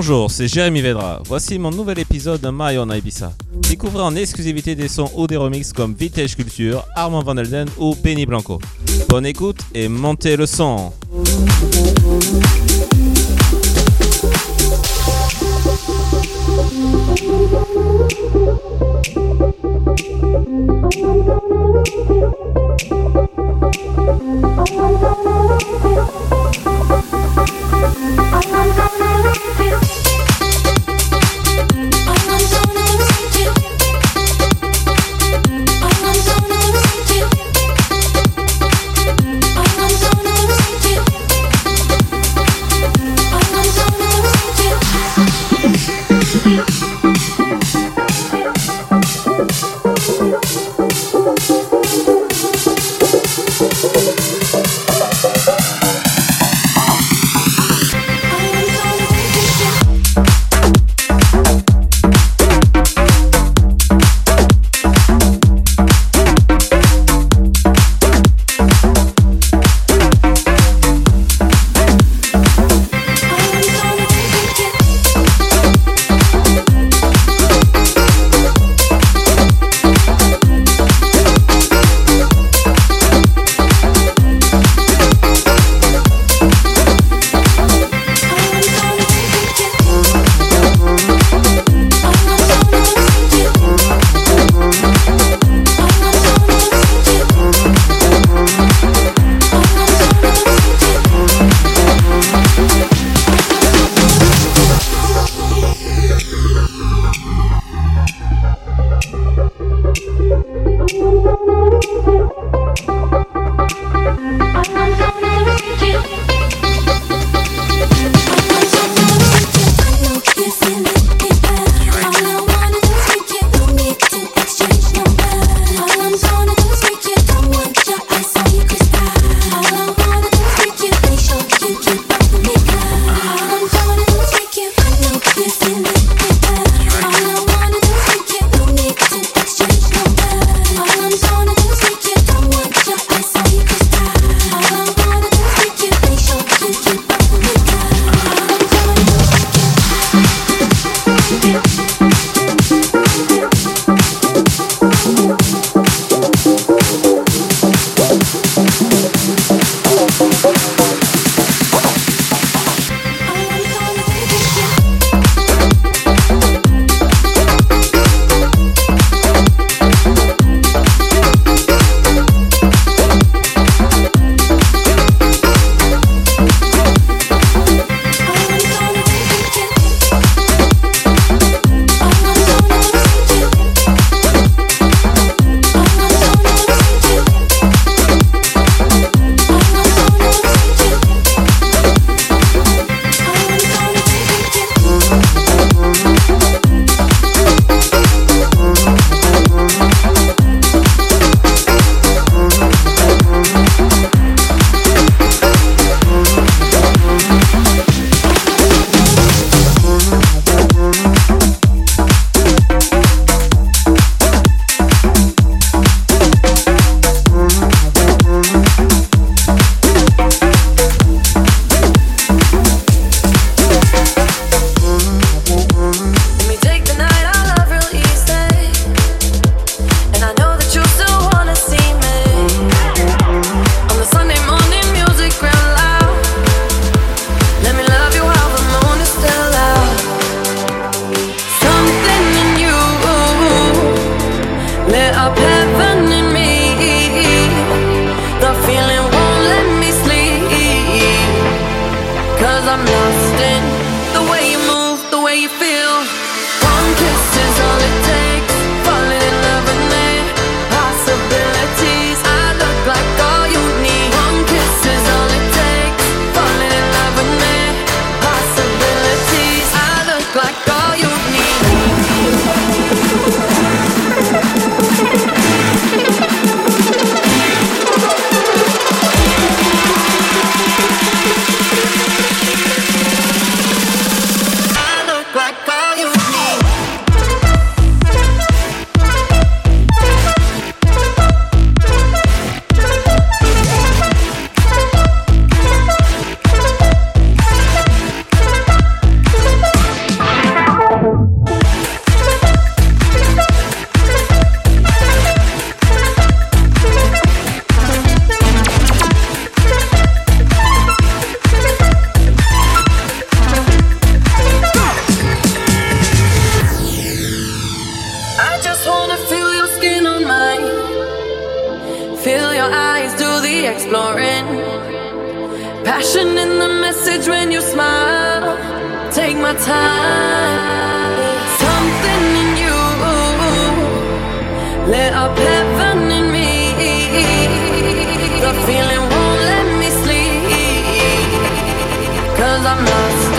Bonjour, c'est Jérémy Vedra. Voici mon nouvel épisode de My on Ibiza. Découvrez en exclusivité des sons ou des remixes comme Vintage Culture, Armand Van Elden ou Benny Blanco. Bonne écoute et montez le son. exploring. Passion in the message when you smile. Take my time. Something in you lit up heaven in me. The feeling won't let me sleep. Cause I'm lost.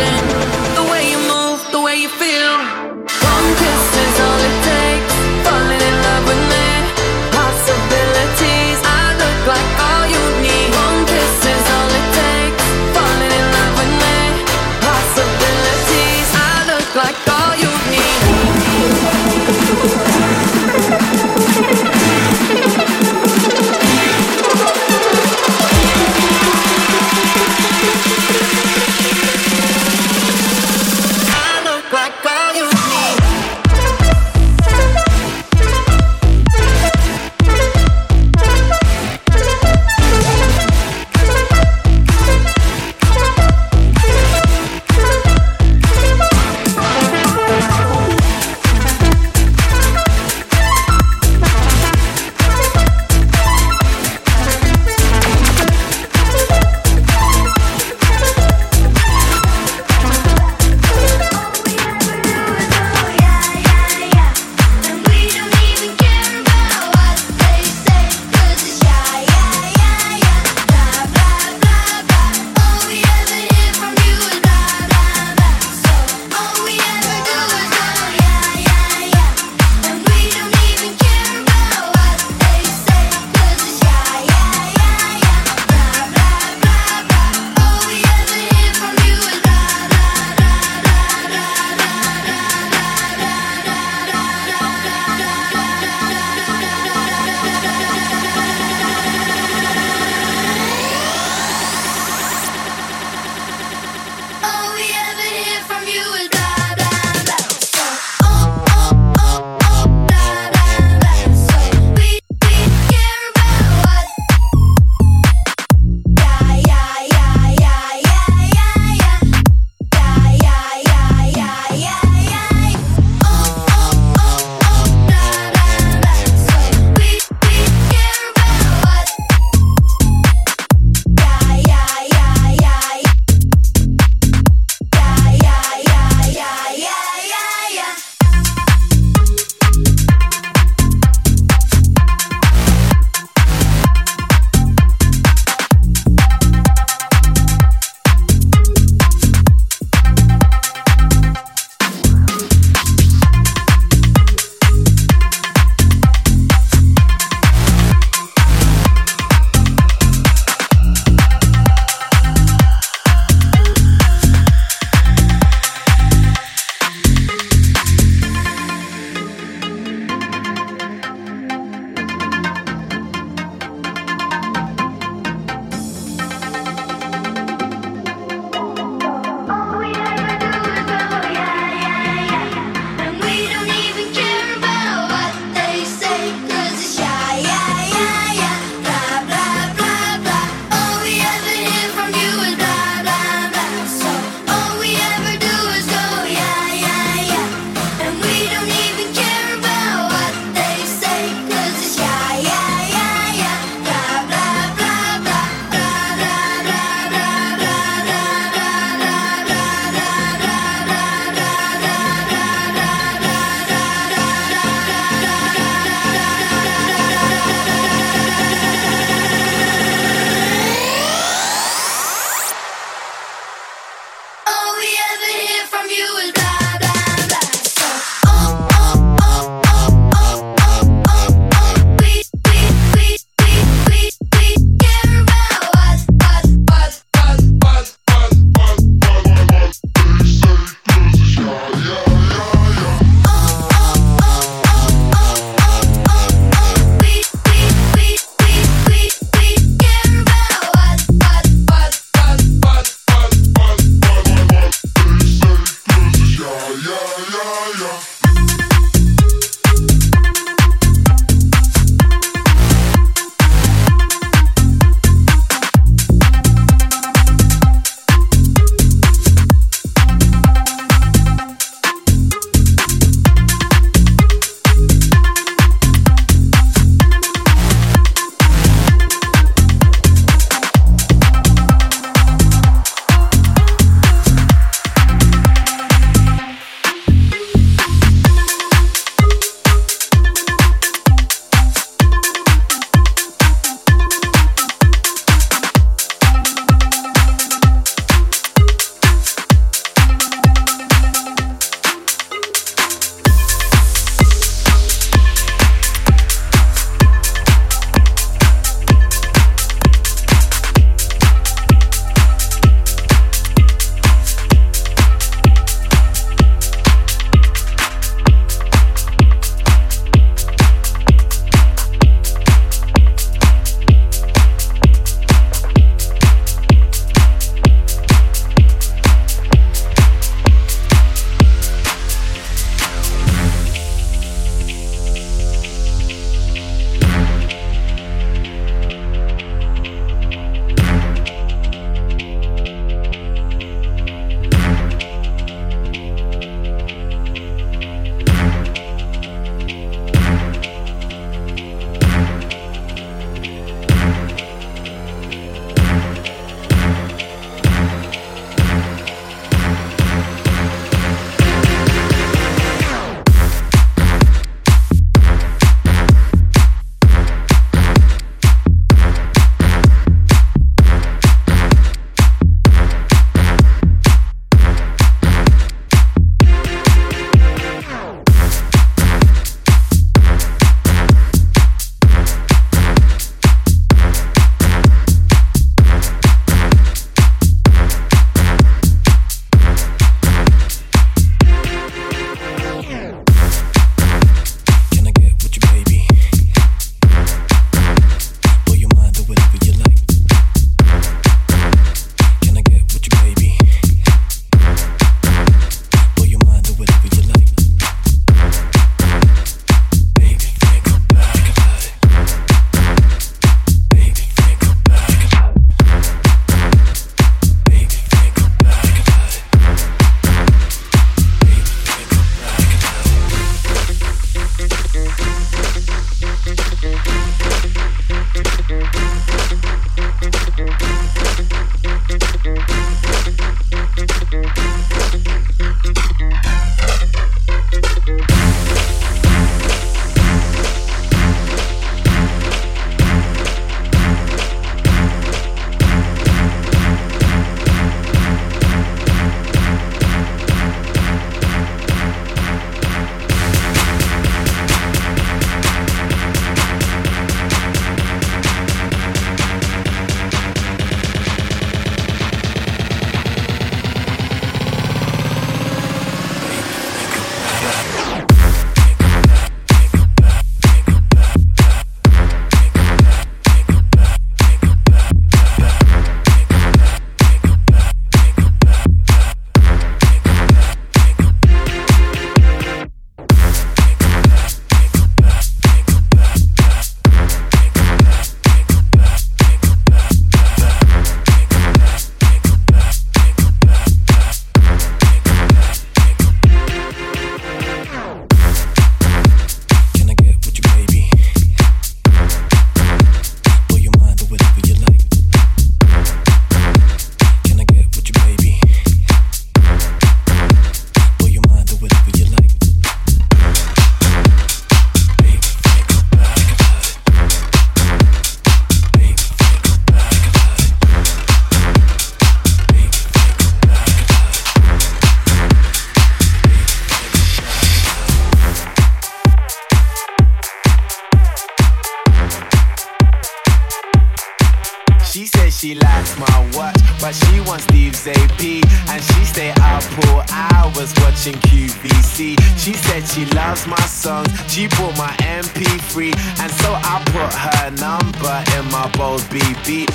She bought my MP3, and so I put her number in my Bose BB.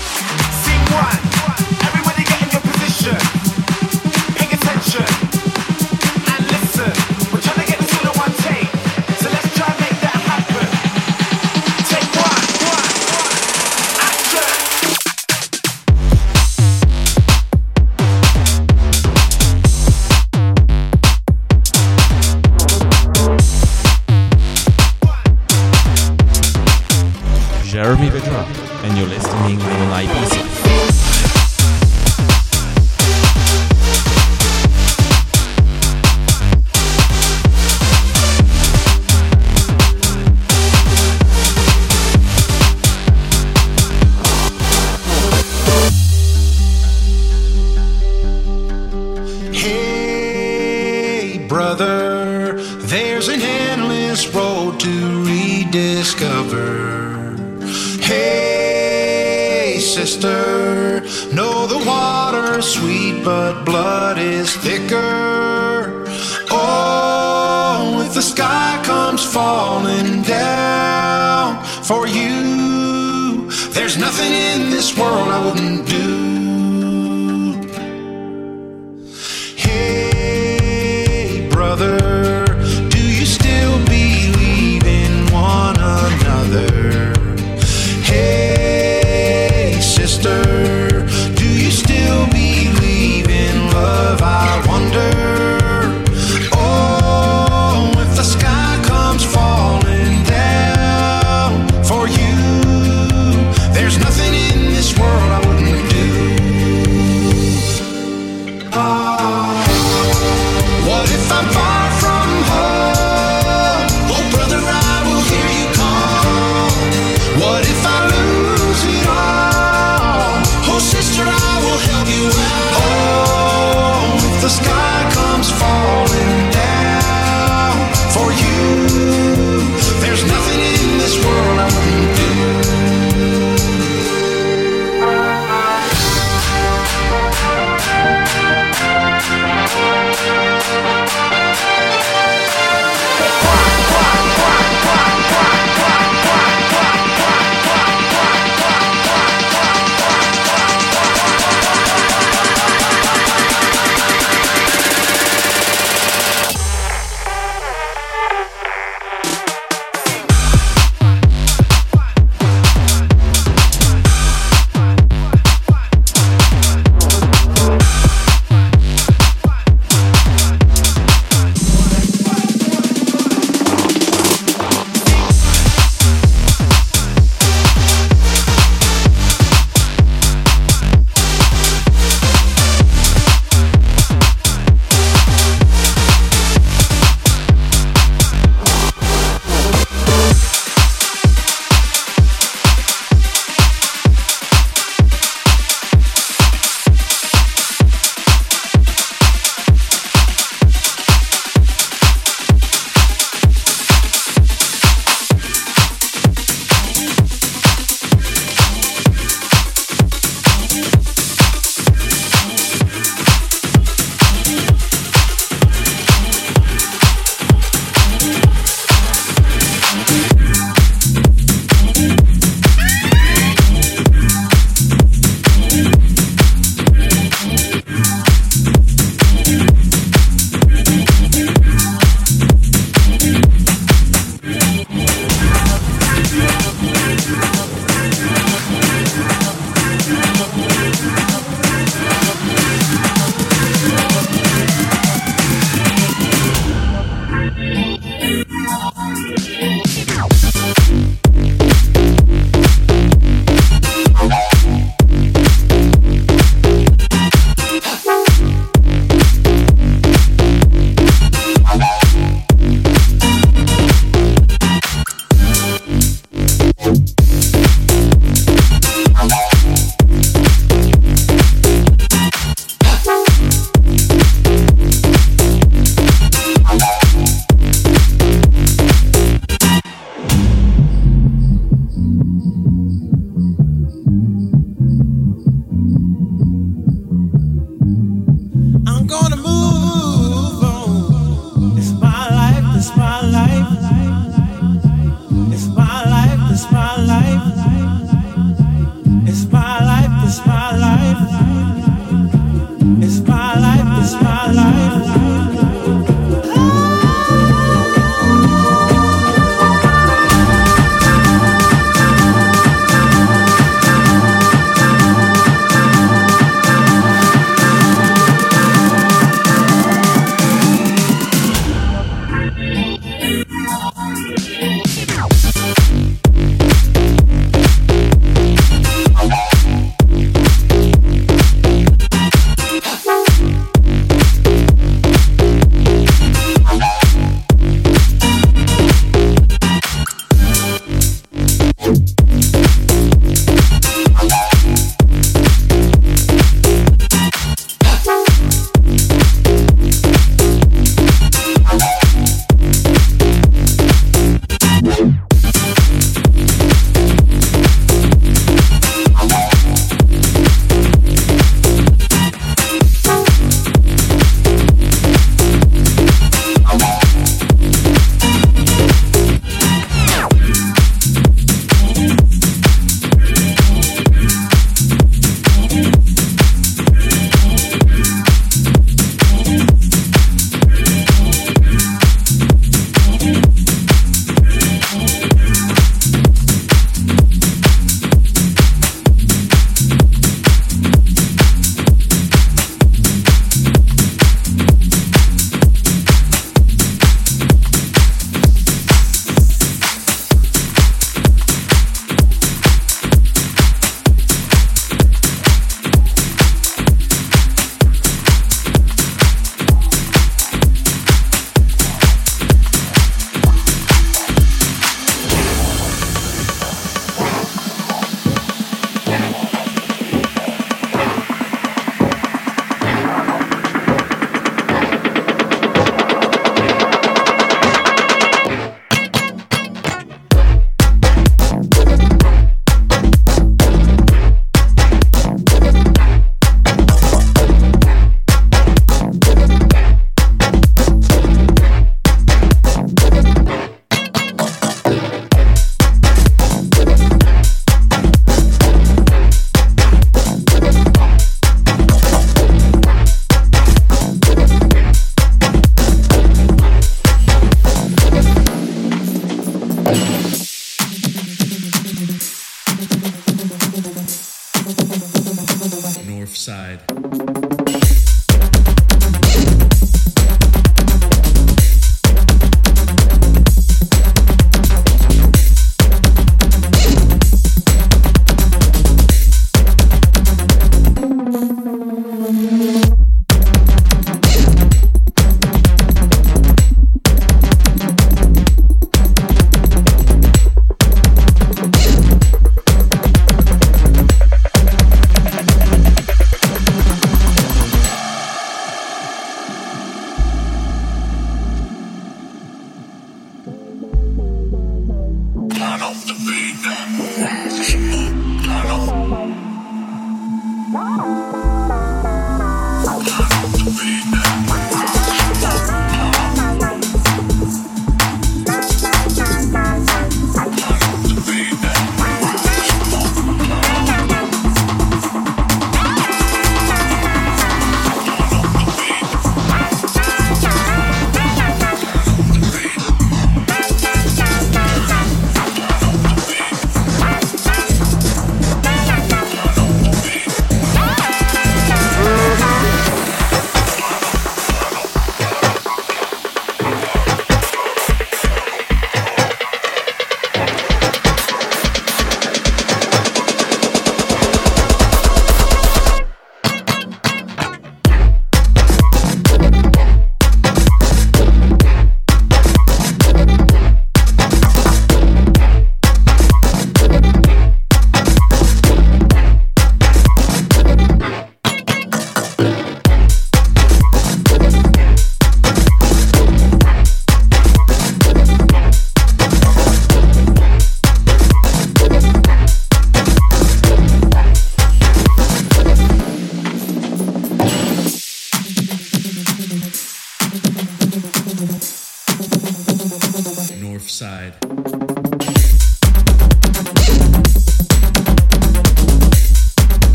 Sing one, everybody get in your position.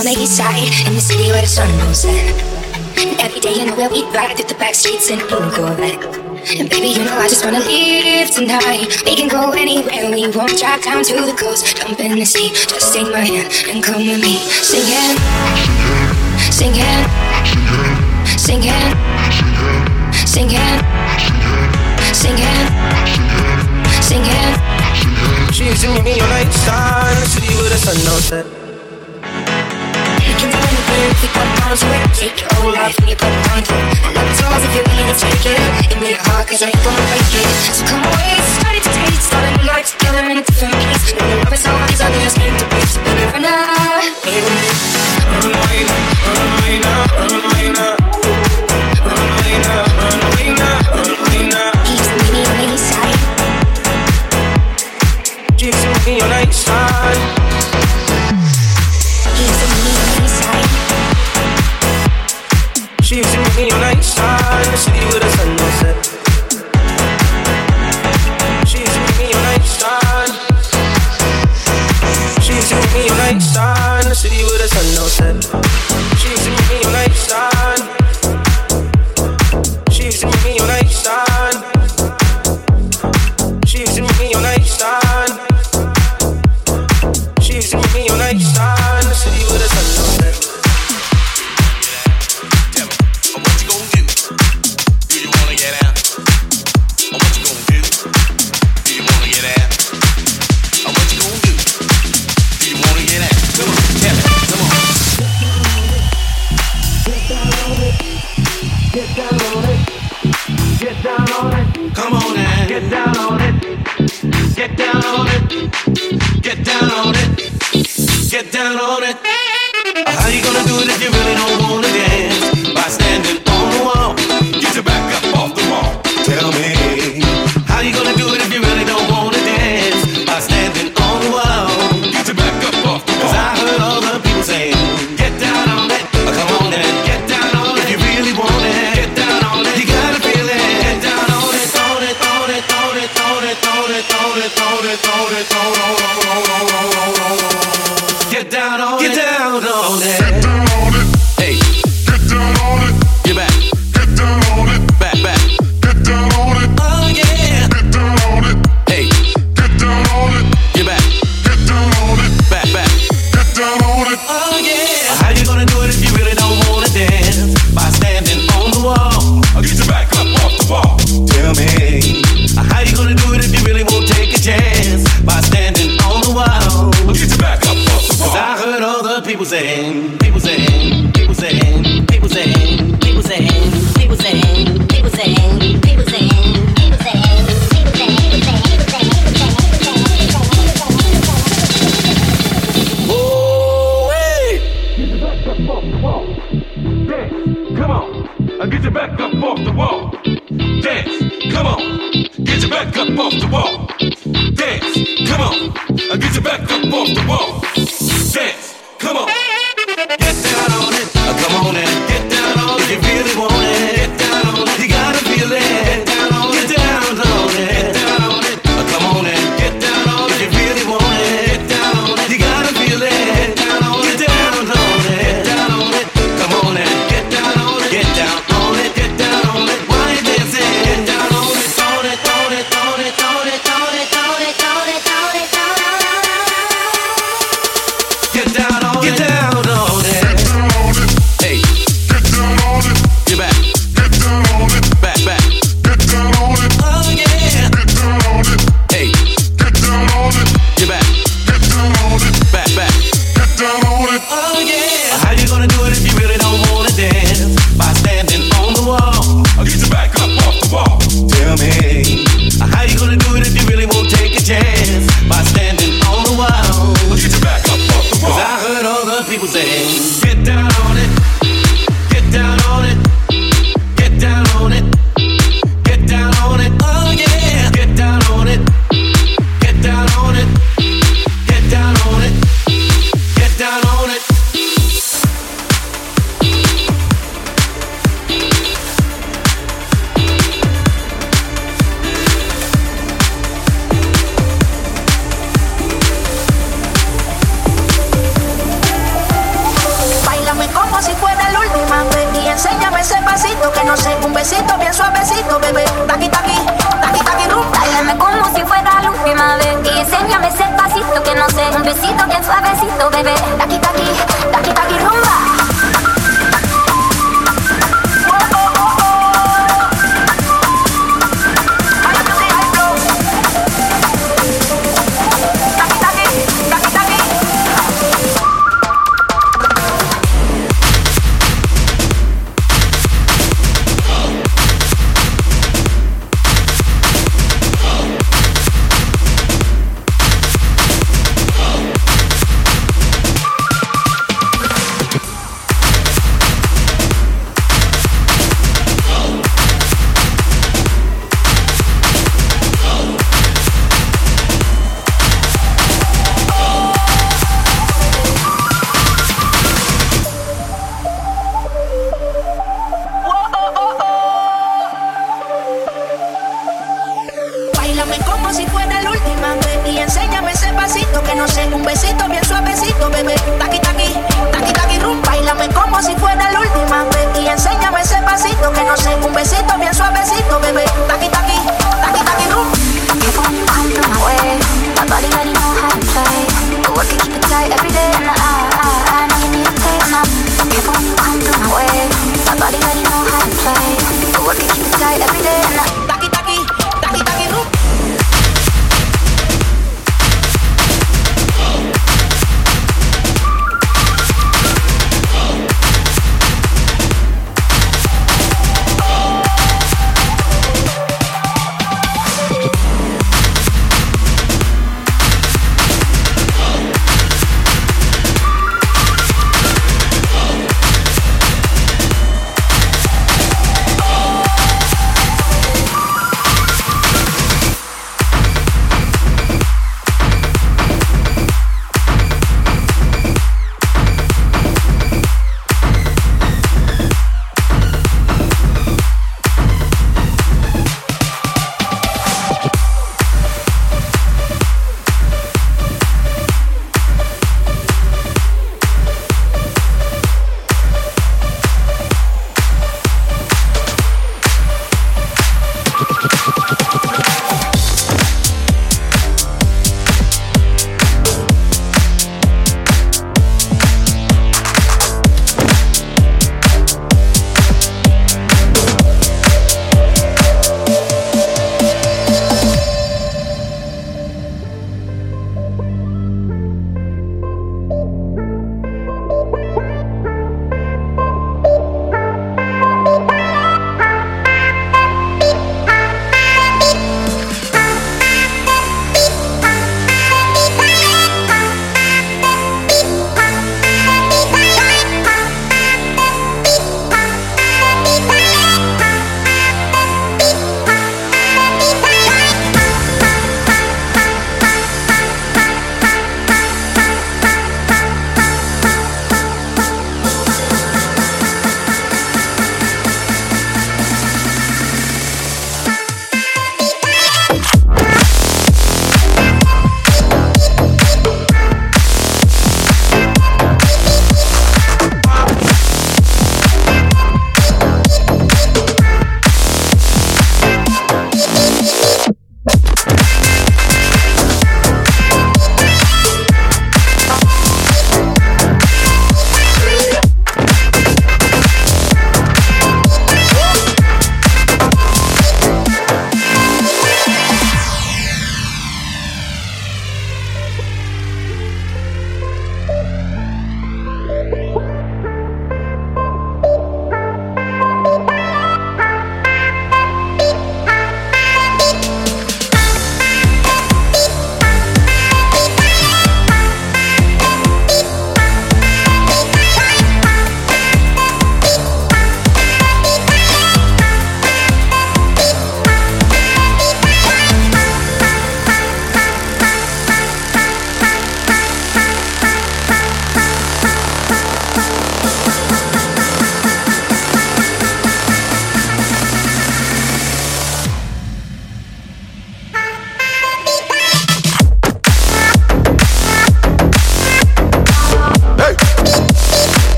On the east side in the city where the sun goes in. And every day, you know, we'll eat right through the back streets in a blue Corvette. And baby, you know, I just wanna leave tonight. We can go anywhere we want, drive down to the coast, jump in the sea. Just take my hand and come with me. Singing, singing, singing, singing, singing, singing. Singing Singing She's in me all night, side, in the city where the sun sunset fear, keep on bouncing Take your whole you put it if you're to take it Give me your heart cause I ain't gonna it So come away, start it today Starting the night together in a different place And the love is always on your skin to breathe So baby, right now Run away now, run away now, star in the city with a sun no set. Get down on it. Get down on it. How you gonna do it if you really don't?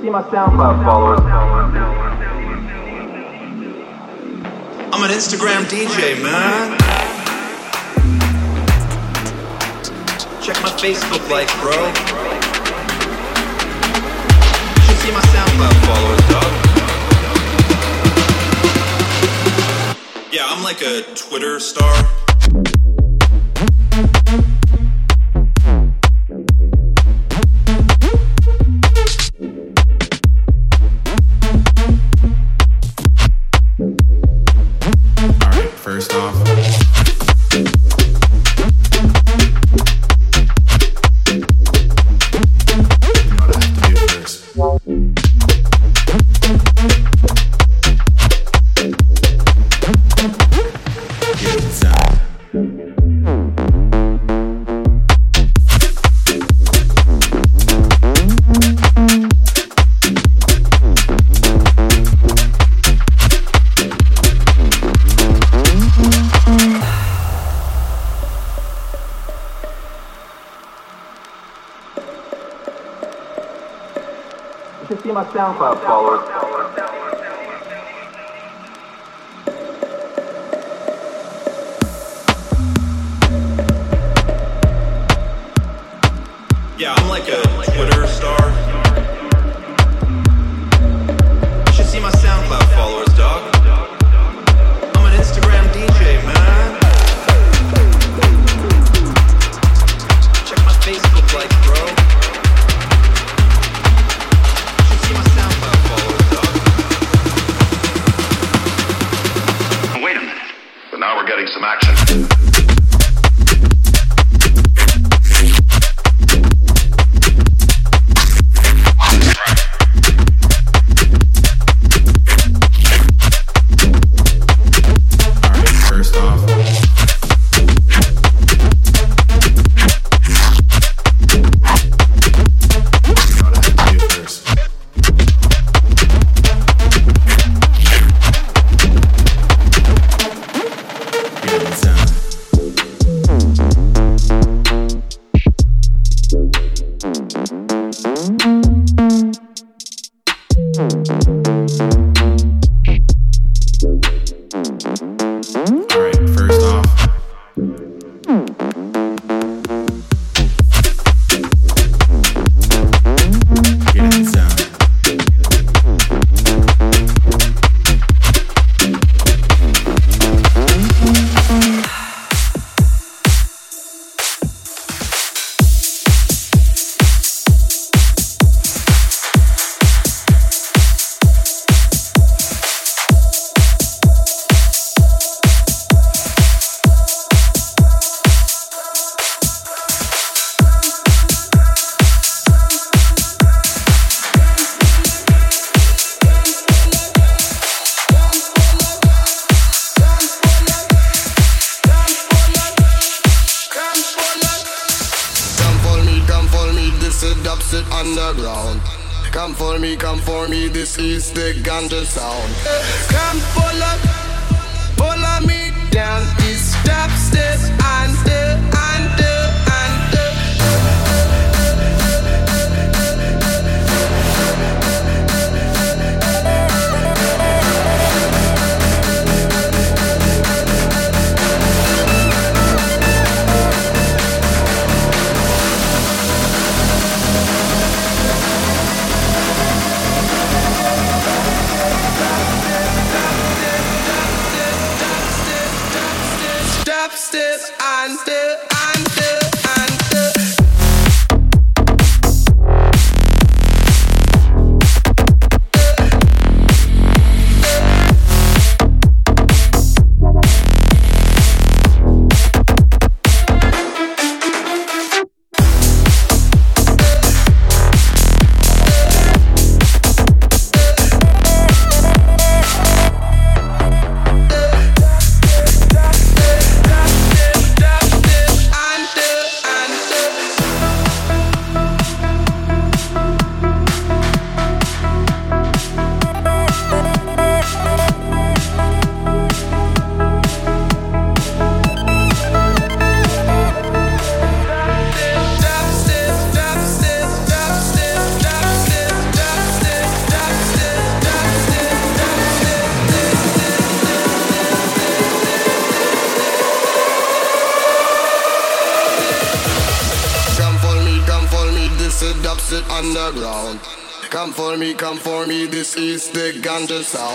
see my SoundCloud followers. I'm an Instagram DJ, man. Check my Facebook likes, bro. You should see my SoundCloud followers, dog. Yeah, I'm like a Twitter star. underside.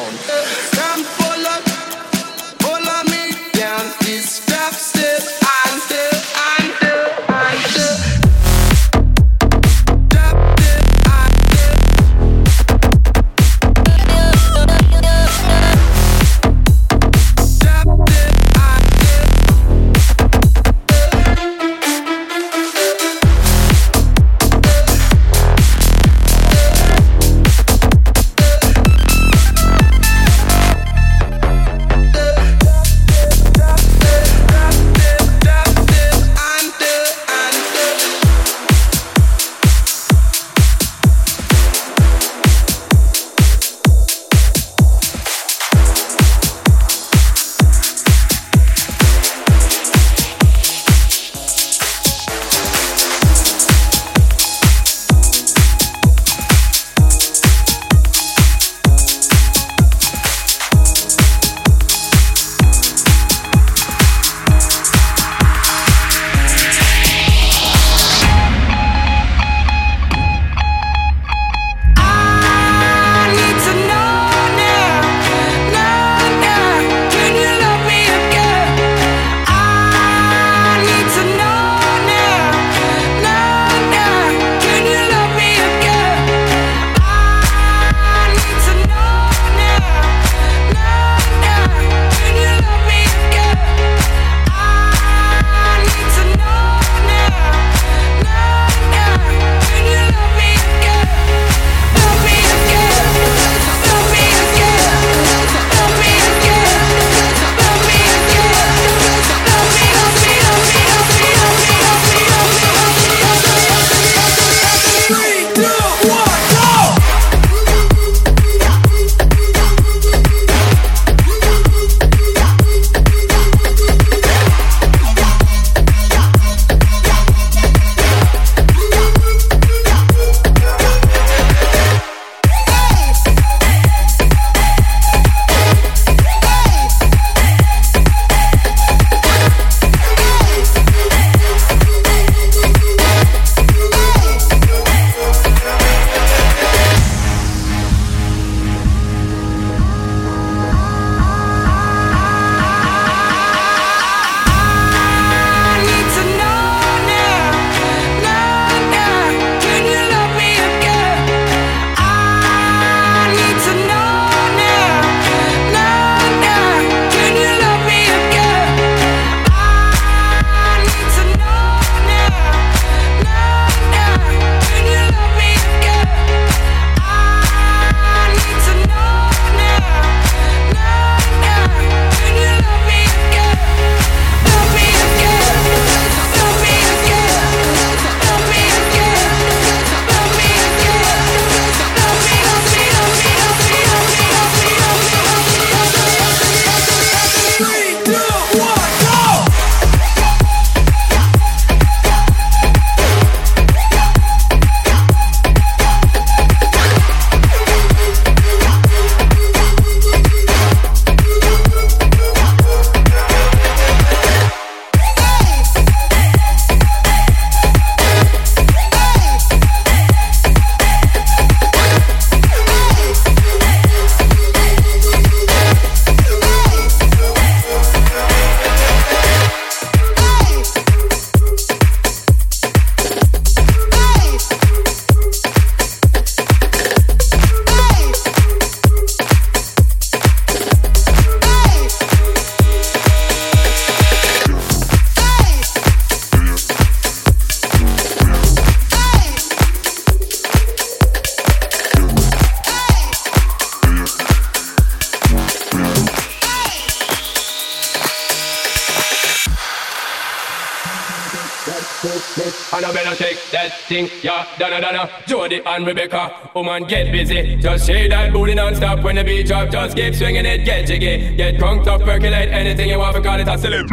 that thing, yeah, Donna Donna, Jody and Rebecca. Woman, oh get busy, just shake that booty non-stop when the beat drop. Just keep swinging it, get jiggy, get crunked up, percolate anything you want, call it a salute.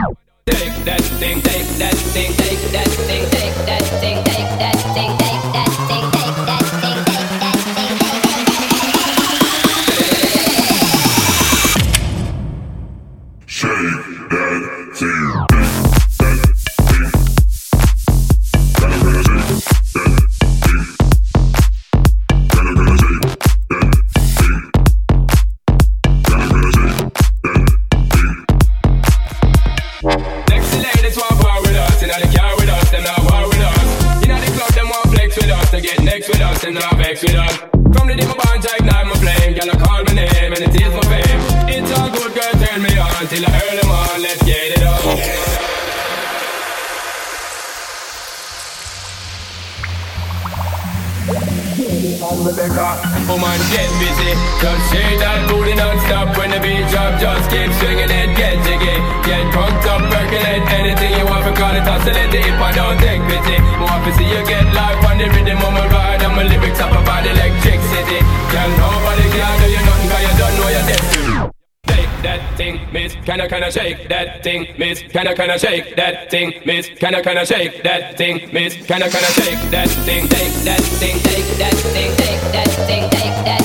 Take that thing, take that thing, take that thing, take that thing, take that thing. Take that thing. that thing, miss? Can I, can I shake that thing, miss? Can I, can I shake that thing, miss? Can I, can I shake that thing, take that thing, take that thing, take that thing, take that thing, shake that?